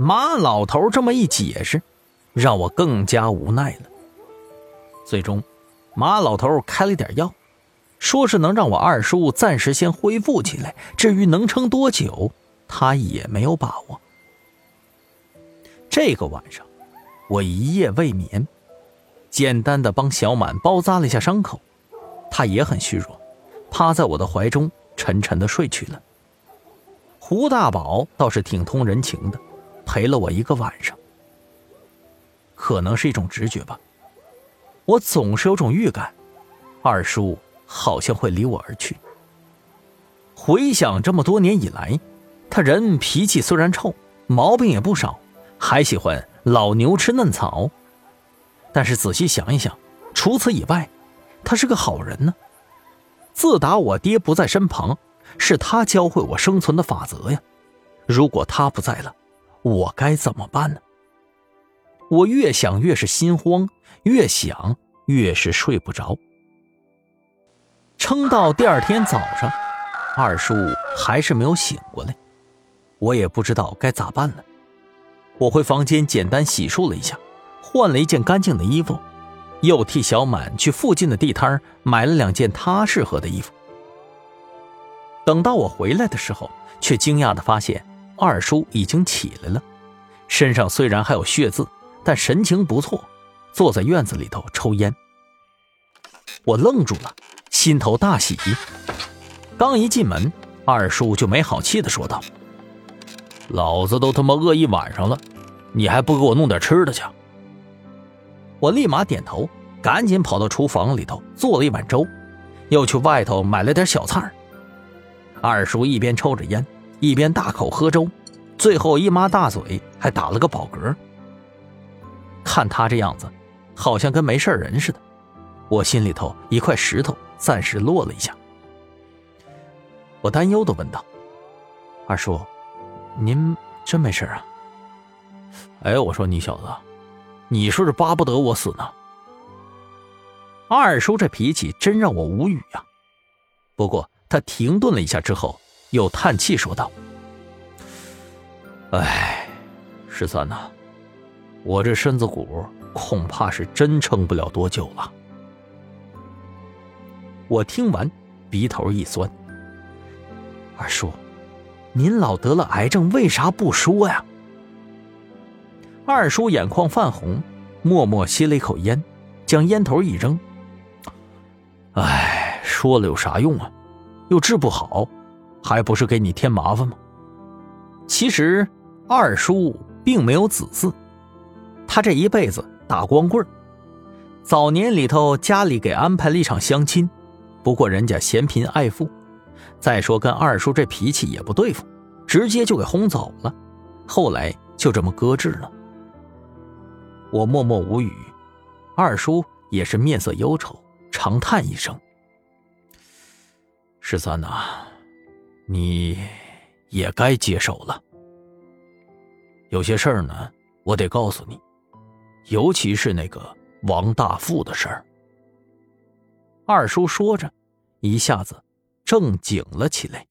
马老头这么一解释，让我更加无奈了。最终，马老头开了点药，说是能让我二叔暂时先恢复起来。至于能撑多久，他也没有把握。这个晚上，我一夜未眠，简单的帮小满包扎了一下伤口，他也很虚弱，趴在我的怀中沉沉的睡去了。胡大宝倒是挺通人情的，陪了我一个晚上。可能是一种直觉吧。我总是有种预感，二叔好像会离我而去。回想这么多年以来，他人脾气虽然臭，毛病也不少，还喜欢老牛吃嫩草。但是仔细想一想，除此以外，他是个好人呢。自打我爹不在身旁，是他教会我生存的法则呀。如果他不在了，我该怎么办呢？我越想越是心慌。越想越是睡不着，撑到第二天早上，二叔还是没有醒过来，我也不知道该咋办了。我回房间简单洗漱了一下，换了一件干净的衣服，又替小满去附近的地摊买了两件他适合的衣服。等到我回来的时候，却惊讶的发现二叔已经起来了，身上虽然还有血渍，但神情不错。坐在院子里头抽烟，我愣住了，心头大喜。刚一进门，二叔就没好气的说道：“老子都他妈饿一晚上了，你还不给我弄点吃的去？”我立马点头，赶紧跑到厨房里头做了一碗粥，又去外头买了点小菜。二叔一边抽着烟，一边大口喝粥，最后一抹大嘴，还打了个饱嗝。看他这样子。好像跟没事人似的，我心里头一块石头暂时落了一下。我担忧的问道：“二叔，您真没事啊？”哎，我说你小子，你说是巴不得我死呢？二叔这脾气真让我无语呀。不过他停顿了一下之后，又叹气说道：“哎，十三呐，我这身子骨……”恐怕是真撑不了多久了。我听完，鼻头一酸。二叔，您老得了癌症，为啥不说呀？二叔眼眶泛红，默默吸了一口烟，将烟头一扔。哎，说了有啥用啊？又治不好，还不是给你添麻烦吗？其实，二叔并没有子嗣，他这一辈子。打光棍早年里头家里给安排了一场相亲，不过人家嫌贫爱富，再说跟二叔这脾气也不对付，直接就给轰走了。后来就这么搁置了。我默默无语，二叔也是面色忧愁，长叹一声：“十三呐，你也该接手了。有些事儿呢，我得告诉你。”尤其是那个王大富的事儿，二叔说着，一下子正经了起来。